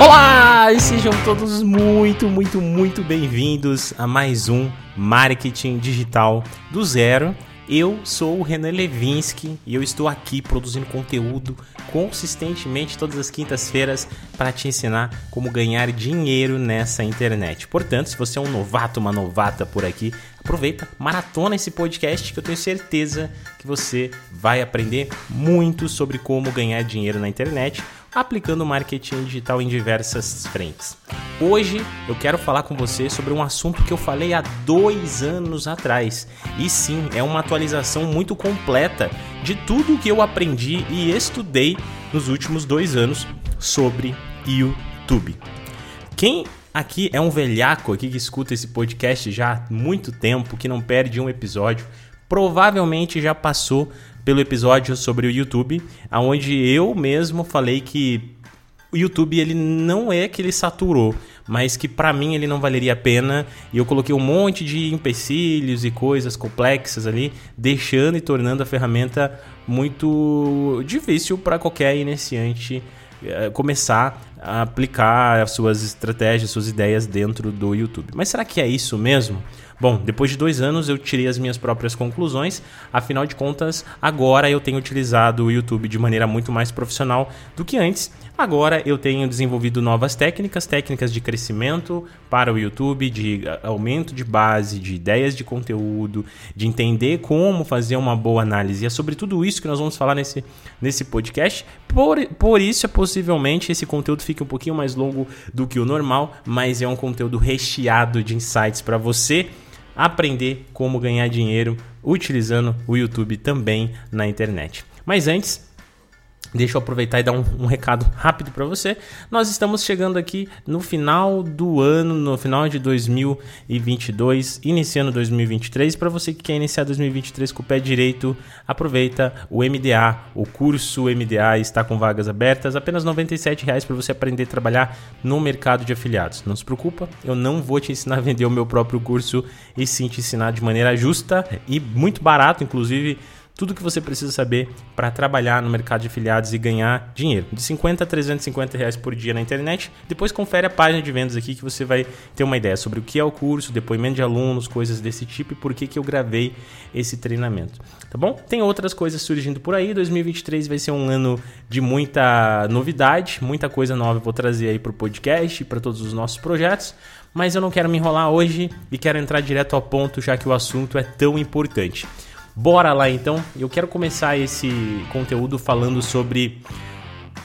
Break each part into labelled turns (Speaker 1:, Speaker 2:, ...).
Speaker 1: Olá e sejam todos muito, muito, muito bem-vindos a mais um Marketing Digital do Zero. Eu sou o Renan Levinsky e eu estou aqui produzindo conteúdo consistentemente todas as quintas-feiras para te ensinar como ganhar dinheiro nessa internet. Portanto, se você é um novato, uma novata por aqui, aproveita, maratona esse podcast que eu tenho certeza que você vai aprender muito sobre como ganhar dinheiro na internet aplicando marketing digital em diversas frentes. Hoje eu quero falar com você sobre um assunto que eu falei há dois anos atrás. E sim, é uma atualização muito completa de tudo o que eu aprendi e estudei nos últimos dois anos sobre YouTube. Quem aqui é um velhaco aqui que escuta esse podcast já há muito tempo, que não perde um episódio, provavelmente já passou pelo episódio sobre o YouTube, aonde eu mesmo falei que o YouTube ele não é que ele saturou, mas que para mim ele não valeria a pena. E eu coloquei um monte de empecilhos e coisas complexas ali, deixando e tornando a ferramenta muito difícil para qualquer iniciante eh, começar aplicar as suas estratégias, suas ideias dentro do YouTube. Mas será que é isso mesmo? Bom, depois de dois anos eu tirei as minhas próprias conclusões, afinal de contas, agora eu tenho utilizado o YouTube de maneira muito mais profissional do que antes. Agora eu tenho desenvolvido novas técnicas, técnicas de crescimento para o YouTube, de aumento de base, de ideias de conteúdo, de entender como fazer uma boa análise. E é sobre tudo isso que nós vamos falar nesse, nesse podcast. Por, por isso, é possivelmente esse conteúdo fique um pouquinho mais longo do que o normal, mas é um conteúdo recheado de insights para você aprender como ganhar dinheiro utilizando o YouTube também na internet. Mas antes, Deixa eu aproveitar e dar um, um recado rápido para você. Nós estamos chegando aqui no final do ano, no final de 2022, iniciando 2023. Para você que quer iniciar 2023 com o pé direito, aproveita o MDA, o curso MDA está com vagas abertas, apenas R$ 97,00 para você aprender a trabalhar no mercado de afiliados. Não se preocupa, eu não vou te ensinar a vender o meu próprio curso e sim te ensinar de maneira justa e muito barato, inclusive tudo que você precisa saber para trabalhar no mercado de afiliados e ganhar dinheiro. De 50 a 350 reais por dia na internet. Depois confere a página de vendas aqui que você vai ter uma ideia sobre o que é o curso, depoimento de alunos, coisas desse tipo e por que, que eu gravei esse treinamento. Tá bom? Tem outras coisas surgindo por aí. 2023 vai ser um ano de muita novidade, muita coisa nova eu vou trazer aí para o podcast e para todos os nossos projetos. Mas eu não quero me enrolar hoje e quero entrar direto ao ponto, já que o assunto é tão importante. Bora lá então. Eu quero começar esse conteúdo falando sobre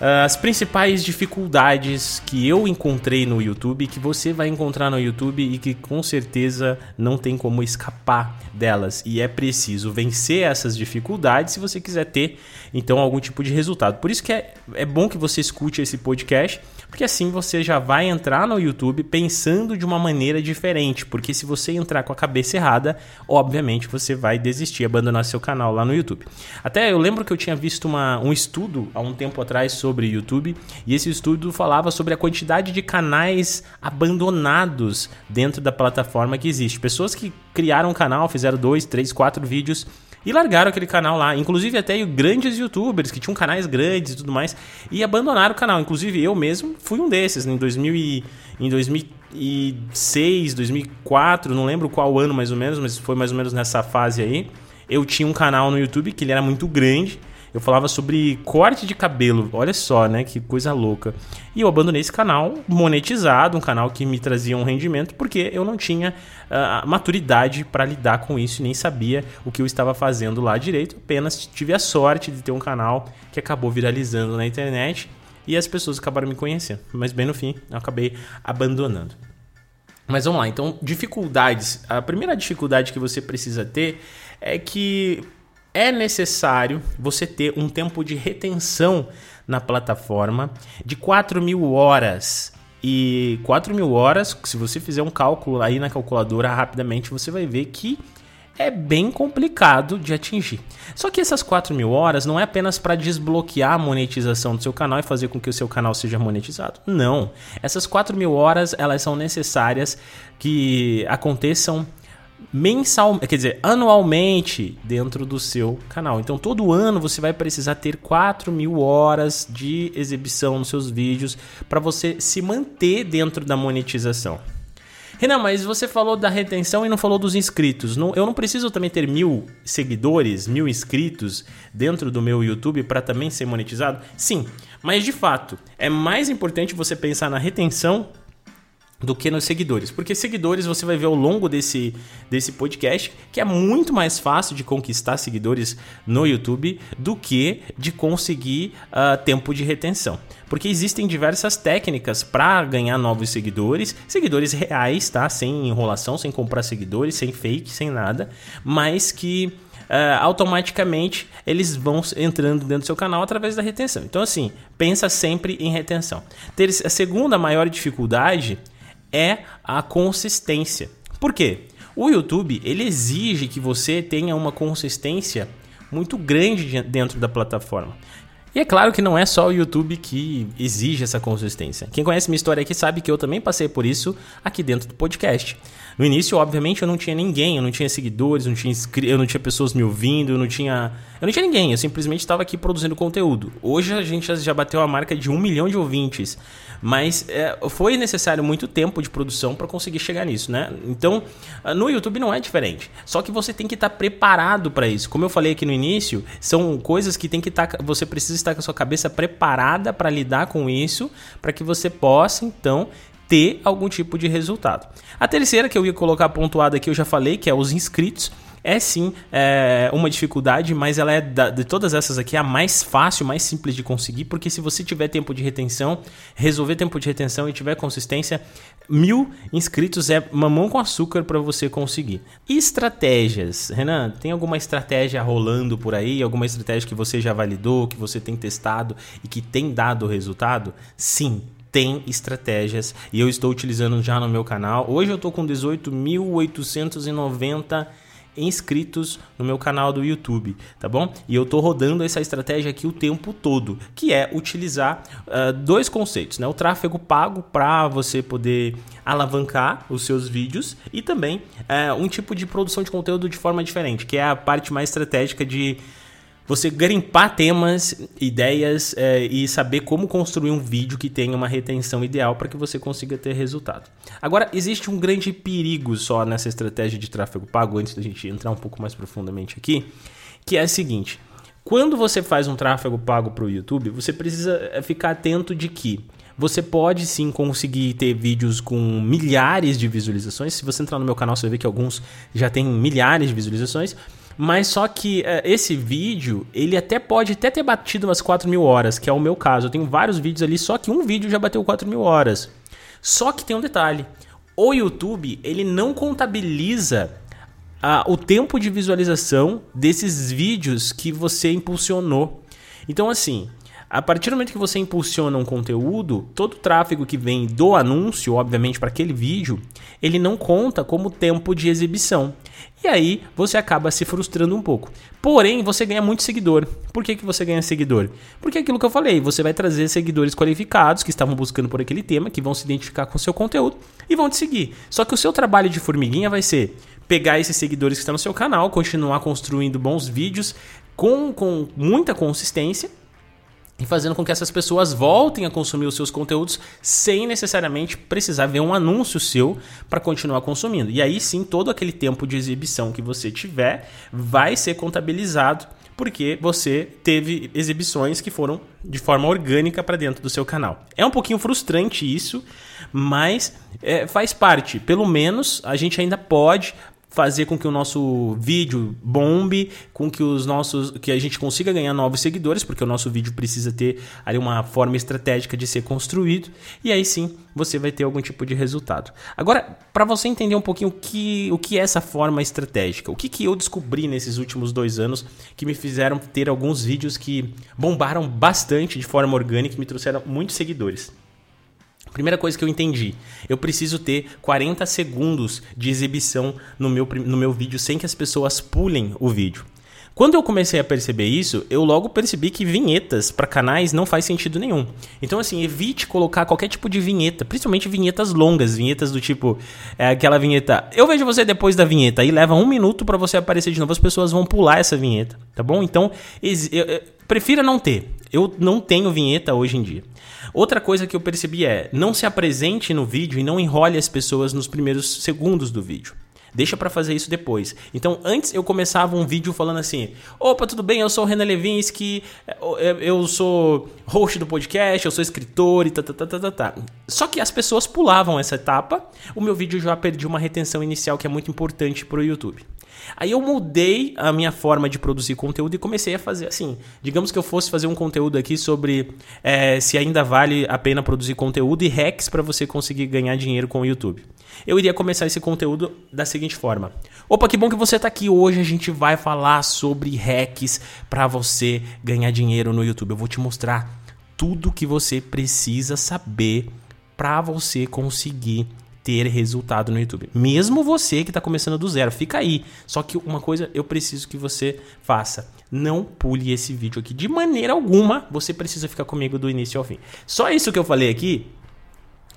Speaker 1: uh, as principais dificuldades que eu encontrei no YouTube, que você vai encontrar no YouTube e que com certeza não tem como escapar delas. E é preciso vencer essas dificuldades se você quiser ter então algum tipo de resultado. Por isso que é, é bom que você escute esse podcast porque assim você já vai entrar no YouTube pensando de uma maneira diferente, porque se você entrar com a cabeça errada, obviamente você vai desistir, abandonar seu canal lá no YouTube. Até eu lembro que eu tinha visto uma, um estudo há um tempo atrás sobre YouTube, e esse estudo falava sobre a quantidade de canais abandonados dentro da plataforma que existe. Pessoas que criaram um canal, fizeram dois, três, quatro vídeos e largaram aquele canal lá. Inclusive até grandes youtubers que tinham canais grandes e tudo mais e abandonaram o canal. Inclusive eu mesmo fui um desses em 2000 e, em 2006, 2004, não lembro qual ano mais ou menos, mas foi mais ou menos nessa fase aí. Eu tinha um canal no YouTube que ele era muito grande eu falava sobre corte de cabelo. Olha só, né? Que coisa louca. E eu abandonei esse canal monetizado, um canal que me trazia um rendimento, porque eu não tinha uh, maturidade para lidar com isso e nem sabia o que eu estava fazendo lá direito. Apenas tive a sorte de ter um canal que acabou viralizando na internet e as pessoas acabaram me conhecendo. Mas bem no fim, eu acabei abandonando. Mas vamos lá, então, dificuldades. A primeira dificuldade que você precisa ter é que é necessário você ter um tempo de retenção na plataforma de 4 mil horas. E 4 mil horas, se você fizer um cálculo aí na calculadora rapidamente, você vai ver que é bem complicado de atingir. Só que essas 4 mil horas não é apenas para desbloquear a monetização do seu canal e fazer com que o seu canal seja monetizado. Não. Essas 4 mil horas elas são necessárias que aconteçam mensal, quer dizer, anualmente dentro do seu canal. Então, todo ano você vai precisar ter 4 mil horas de exibição nos seus vídeos para você se manter dentro da monetização. Renan, mas você falou da retenção e não falou dos inscritos. Não, eu não preciso também ter mil seguidores, mil inscritos dentro do meu YouTube para também ser monetizado? Sim, mas de fato é mais importante você pensar na retenção do que nos seguidores. Porque seguidores você vai ver ao longo desse, desse podcast que é muito mais fácil de conquistar seguidores no YouTube do que de conseguir uh, tempo de retenção. Porque existem diversas técnicas para ganhar novos seguidores, seguidores reais, tá? Sem enrolação, sem comprar seguidores, sem fake, sem nada, mas que Uh, automaticamente eles vão entrando dentro do seu canal através da retenção. Então, assim, pensa sempre em retenção. Ter a segunda maior dificuldade é a consistência. Por quê? O YouTube ele exige que você tenha uma consistência muito grande dentro da plataforma. E é claro que não é só o YouTube que exige essa consistência. Quem conhece minha história aqui sabe que eu também passei por isso aqui dentro do podcast. No início, obviamente, eu não tinha ninguém, eu não tinha seguidores, eu não tinha, eu não tinha pessoas me ouvindo, eu não tinha. Eu não tinha ninguém, eu simplesmente estava aqui produzindo conteúdo. Hoje a gente já bateu a marca de um milhão de ouvintes. Mas é, foi necessário muito tempo de produção para conseguir chegar nisso, né? Então, ah, no YouTube não é diferente. Só que você tem que estar tá preparado para isso. Como eu falei aqui no início, são coisas que tem que estar. Tá, você precisa estar com a sua cabeça preparada para lidar com isso, para que você possa, então, ter algum tipo de resultado. A terceira que eu ia colocar pontuada aqui, eu já falei, que é os inscritos é sim é, uma dificuldade, mas ela é da, de todas essas aqui a mais fácil, mais simples de conseguir, porque se você tiver tempo de retenção, resolver tempo de retenção e tiver consistência, mil inscritos é mamão com açúcar para você conseguir. estratégias, Renan, tem alguma estratégia rolando por aí? Alguma estratégia que você já validou, que você tem testado e que tem dado resultado? Sim, tem estratégias e eu estou utilizando já no meu canal. Hoje eu estou com 18.890 inscritos no meu canal do YouTube, tá bom? E eu tô rodando essa estratégia aqui o tempo todo, que é utilizar uh, dois conceitos, né? O tráfego pago para você poder alavancar os seus vídeos e também uh, um tipo de produção de conteúdo de forma diferente, que é a parte mais estratégica de você garimpar temas, ideias é, e saber como construir um vídeo que tenha uma retenção ideal para que você consiga ter resultado. Agora, existe um grande perigo só nessa estratégia de tráfego pago, antes da gente entrar um pouco mais profundamente aqui, que é o seguinte. Quando você faz um tráfego pago para o YouTube, você precisa é, ficar atento de que você pode sim conseguir ter vídeos com milhares de visualizações. Se você entrar no meu canal, você ver que alguns já têm milhares de visualizações. Mas só que é, esse vídeo, ele até pode até ter batido umas 4 mil horas, que é o meu caso. Eu tenho vários vídeos ali, só que um vídeo já bateu 4 mil horas. Só que tem um detalhe. O YouTube, ele não contabiliza o tempo de visualização desses vídeos que você impulsionou. Então, assim, a partir do momento que você impulsiona um conteúdo, todo o tráfego que vem do anúncio, obviamente para aquele vídeo, ele não conta como tempo de exibição. E aí você acaba se frustrando um pouco. Porém, você ganha muito seguidor. Por que, que você ganha seguidor? Porque é aquilo que eu falei, você vai trazer seguidores qualificados que estavam buscando por aquele tema, que vão se identificar com o seu conteúdo e vão te seguir. Só que o seu trabalho de formiguinha vai ser pegar esses seguidores que estão no seu canal, continuar construindo bons vídeos com, com muita consistência e fazendo com que essas pessoas voltem a consumir os seus conteúdos sem necessariamente precisar ver um anúncio seu para continuar consumindo. E aí sim, todo aquele tempo de exibição que você tiver vai ser contabilizado porque você teve exibições que foram de forma orgânica para dentro do seu canal. É um pouquinho frustrante isso, mas é, faz parte. Pelo menos a gente ainda pode fazer com que o nosso vídeo bombe, com que os nossos que a gente consiga ganhar novos seguidores, porque o nosso vídeo precisa ter ali uma forma estratégica de ser construído, e aí sim você vai ter algum tipo de resultado. Agora, para você entender um pouquinho o que, o que é essa forma estratégica, o que, que eu descobri nesses últimos dois anos que me fizeram ter alguns vídeos que bombaram bastante de forma orgânica e me trouxeram muitos seguidores. Primeira coisa que eu entendi, eu preciso ter 40 segundos de exibição no meu, no meu vídeo sem que as pessoas pulem o vídeo. Quando eu comecei a perceber isso, eu logo percebi que vinhetas para canais não faz sentido nenhum. Então, assim, evite colocar qualquer tipo de vinheta, principalmente vinhetas longas, vinhetas do tipo é, aquela vinheta. Eu vejo você depois da vinheta e leva um minuto para você aparecer de novo. As pessoas vão pular essa vinheta, tá bom? Então, prefira não ter. Eu não tenho vinheta hoje em dia. Outra coisa que eu percebi é não se apresente no vídeo e não enrole as pessoas nos primeiros segundos do vídeo. Deixa para fazer isso depois. Então, antes eu começava um vídeo falando assim: Opa, tudo bem? Eu sou o Renan Levinsky, eu sou host do podcast, eu sou escritor e tá, tá, tá, tá, tá, tá. Só que as pessoas pulavam essa etapa, o meu vídeo já perdi uma retenção inicial que é muito importante pro YouTube. Aí eu mudei a minha forma de produzir conteúdo e comecei a fazer assim. Digamos que eu fosse fazer um conteúdo aqui sobre é, se ainda vale a pena produzir conteúdo e hacks para você conseguir ganhar dinheiro com o YouTube. Eu iria começar esse conteúdo da seguinte forma: Opa, que bom que você está aqui hoje. A gente vai falar sobre hacks para você ganhar dinheiro no YouTube. Eu vou te mostrar tudo que você precisa saber para você conseguir ter resultado no YouTube. Mesmo você que está começando do zero, fica aí. Só que uma coisa eu preciso que você faça. Não pule esse vídeo aqui de maneira alguma. Você precisa ficar comigo do início ao fim. Só isso que eu falei aqui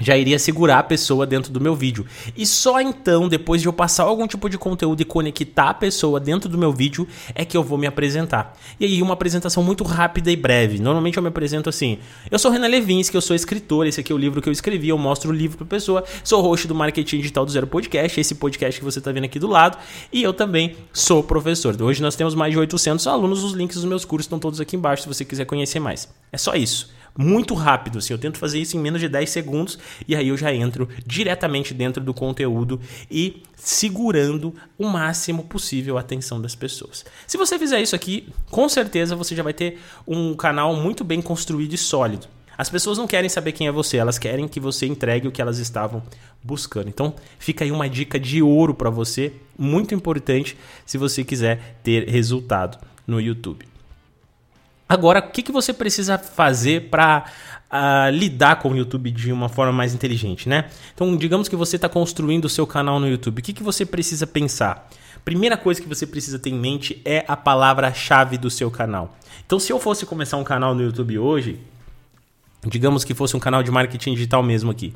Speaker 1: já iria segurar a pessoa dentro do meu vídeo. E só então, depois de eu passar algum tipo de conteúdo e conectar a pessoa dentro do meu vídeo, é que eu vou me apresentar. E aí, uma apresentação muito rápida e breve. Normalmente eu me apresento assim: Eu sou Renan Levinsky, eu sou escritor, esse aqui é o livro que eu escrevi, eu mostro o livro pra pessoa. Sou host do Marketing Digital do Zero Podcast, esse podcast que você tá vendo aqui do lado. E eu também sou professor. Hoje nós temos mais de 800 alunos, os links dos meus cursos estão todos aqui embaixo se você quiser conhecer mais. É só isso muito rápido. Assim, eu tento fazer isso em menos de 10 segundos e aí eu já entro diretamente dentro do conteúdo e segurando o máximo possível a atenção das pessoas. Se você fizer isso aqui, com certeza você já vai ter um canal muito bem construído e sólido. As pessoas não querem saber quem é você, elas querem que você entregue o que elas estavam buscando. Então, fica aí uma dica de ouro para você, muito importante se você quiser ter resultado no YouTube. Agora, o que, que você precisa fazer para uh, ah, lidar com o YouTube de uma forma mais inteligente, né? Então, digamos que você está construindo o seu canal no YouTube. O que, que você precisa pensar? Primeira coisa que você precisa ter em mente é a palavra-chave do seu canal. Então, se eu fosse começar um canal no YouTube hoje, digamos que fosse um canal de marketing digital mesmo aqui,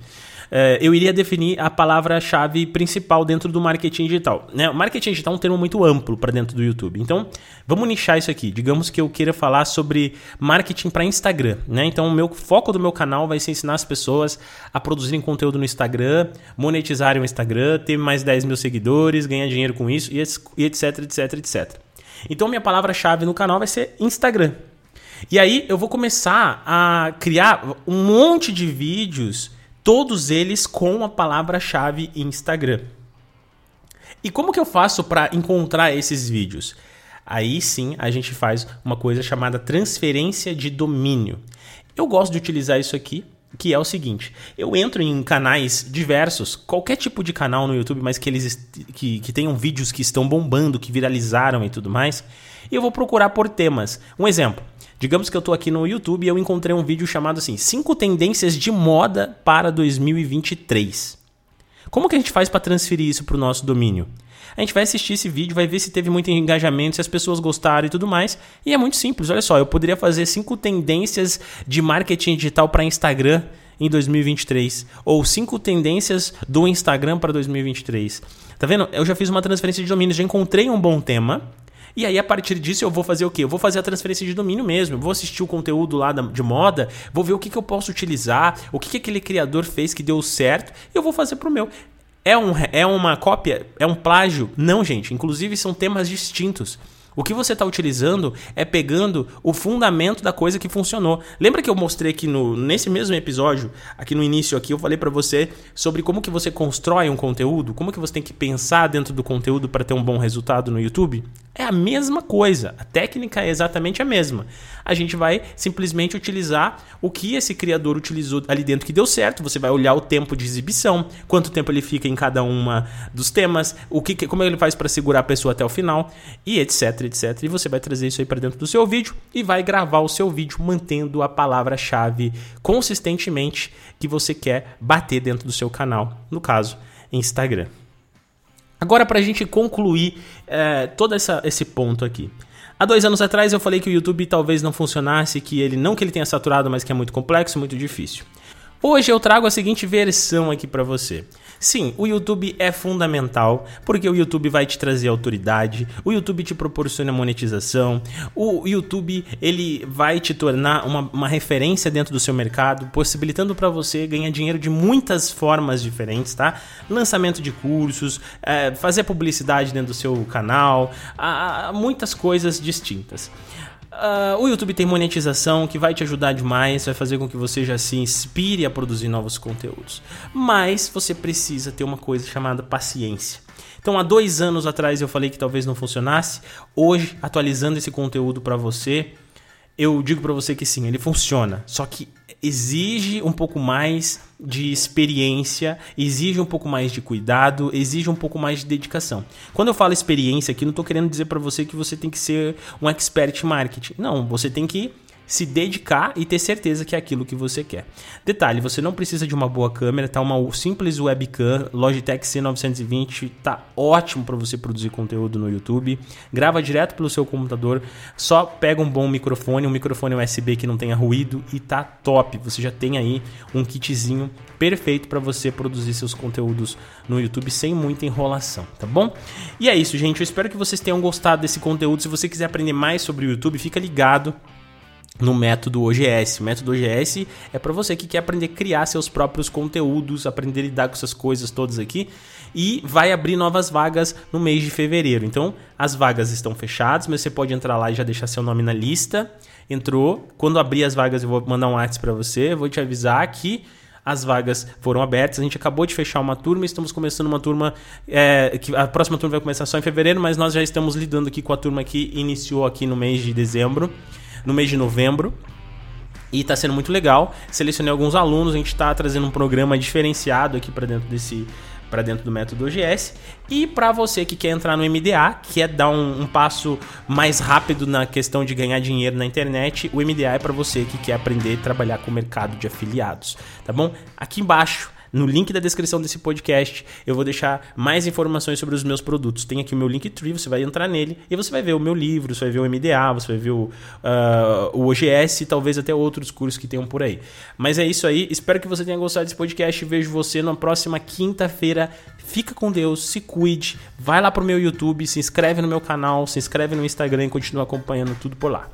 Speaker 1: é, eu iria definir a palavra-chave principal dentro do marketing digital. Né? Marketing digital é um termo muito amplo para dentro do YouTube. Então, vamos nichar isso aqui. Digamos que eu queira falar sobre marketing para Instagram. Né? Então, o meu foco do meu canal vai ser ensinar as pessoas a produzirem conteúdo no Instagram, monetizarem o Instagram, ter mais 10 mil seguidores, ganhar dinheiro com isso e etc, etc, etc. Então, minha palavra-chave no canal vai ser Instagram. E aí eu vou começar a criar um monte de vídeos todos eles com a palavra-chave Instagram. E como que eu faço para encontrar esses vídeos? Aí sim a gente faz uma coisa chamada transferência de domínio. Eu gosto de utilizar isso aqui, que é o seguinte: eu entro em canais diversos, qualquer tipo de canal no YouTube, mas que eles que, que tenham vídeos que estão bombando, que viralizaram e tudo mais, e eu vou procurar por temas. Um exemplo. Digamos que eu estou aqui no YouTube e eu encontrei um vídeo chamado assim: 5 tendências de moda para 2023. Como que a gente faz para transferir isso para o nosso domínio? A gente vai assistir esse vídeo, vai ver se teve muito engajamento, se as pessoas gostaram e tudo mais. E é muito simples, olha só, eu poderia fazer cinco tendências de marketing digital para Instagram em 2023 ou cinco tendências do Instagram para 2023. Tá vendo? Eu já fiz uma transferência de domínio, já encontrei um bom tema e aí, a partir disso, eu vou fazer o quê? Eu vou fazer a transferência de domínio mesmo. Eu vou assistir o conteúdo lá de moda, vou ver o que, que eu posso utilizar, o que, que aquele criador fez que deu certo, e eu vou fazer pro meu. É, um, é uma cópia? É um plágio? Não, gente. Inclusive, são temas distintos. O que você está utilizando é pegando o fundamento da coisa que funcionou. Lembra que eu mostrei aqui no, nesse mesmo episódio, aqui no início aqui, eu falei para você sobre como que você constrói um conteúdo, como que você tem que pensar dentro do conteúdo para ter um bom resultado no YouTube? É a mesma coisa, a técnica é exatamente a mesma. A gente vai simplesmente utilizar o que esse criador utilizou ali dentro que deu certo. Você vai olhar o tempo de exibição, quanto tempo ele fica em cada uma dos temas, o que, como ele faz para segurar a pessoa até o final e etc, etc. E você vai trazer isso aí para dentro do seu vídeo e vai gravar o seu vídeo mantendo a palavra-chave consistentemente que você quer bater dentro do seu canal, no caso, Instagram. Agora, para a gente concluir é, todo essa, esse ponto aqui. Há dois anos atrás eu falei que o YouTube talvez não funcionasse, que ele não que ele tenha saturado, mas que é muito complexo, muito difícil. Hoje eu trago a seguinte versão aqui para você. Sim, o YouTube é fundamental porque o YouTube vai te trazer autoridade, o YouTube te proporciona monetização, o YouTube ele vai te tornar uma, uma referência dentro do seu mercado, possibilitando para você ganhar dinheiro de muitas formas diferentes, tá? Lançamento de cursos, é, fazer publicidade dentro do seu canal, há, há muitas coisas distintas. Uh, o YouTube tem monetização que vai te ajudar demais, vai fazer com que você já se inspire a produzir novos conteúdos. Mas você precisa ter uma coisa chamada paciência. Então, há dois anos atrás eu falei que talvez não funcionasse. Hoje, atualizando esse conteúdo para você, eu digo para você que sim, ele funciona. Só que exige um pouco mais de experiência, exige um pouco mais de cuidado, exige um pouco mais de dedicação. Quando eu falo experiência aqui, não estou querendo dizer para você que você tem que ser um expert em marketing. Não, você tem que se dedicar e ter certeza que é aquilo que você quer. Detalhe, você não precisa de uma boa câmera, tá uma simples webcam Logitech C920, tá ótimo para você produzir conteúdo no YouTube. Grava direto pelo seu computador, só pega um bom microfone, um microfone USB que não tenha ruído e tá top. Você já tem aí um kitzinho perfeito para você produzir seus conteúdos no YouTube sem muita enrolação, tá bom? E é isso, gente. Eu espero que vocês tenham gostado desse conteúdo. Se você quiser aprender mais sobre o YouTube, fica ligado no método OGS. O método OGS é para você que quer aprender a criar seus próprios conteúdos, aprender a lidar com essas coisas todas aqui e vai abrir novas vagas no mês de fevereiro. Então, as vagas estão fechadas, mas você pode entrar lá e já deixar seu nome na lista. Entrou, quando abrir as vagas eu vou mandar um WhatsApp para você, vou te avisar que as vagas foram abertas. A gente acabou de fechar uma turma, estamos começando uma turma é, que a próxima turma vai começar só em fevereiro, mas nós já estamos lidando aqui com a turma que iniciou aqui no mês de dezembro no mês de novembro. E está sendo muito legal. Selecionei alguns alunos, a gente está trazendo um programa diferenciado aqui para dentro desse para dentro do método OGS. E para você que quer entrar no MDA, que é dar um, um, passo mais rápido na questão de ganhar dinheiro na internet, o MDA é para você que quer aprender a trabalhar com o mercado de afiliados, tá bom? Aqui embaixo no link da descrição desse podcast, eu vou deixar mais informações sobre os meus produtos. Tem aqui o meu Linktree, você vai entrar nele e você vai ver o meu livro, você vai ver o MDA, você vai ver o, uh, o OGS e talvez até outros cursos que tenham por aí. Mas é isso aí, espero que você tenha gostado desse podcast. Vejo você na próxima quinta-feira. Fica com Deus, se cuide, vai lá pro meu YouTube, se inscreve no meu canal, se inscreve no Instagram e continua acompanhando tudo por lá.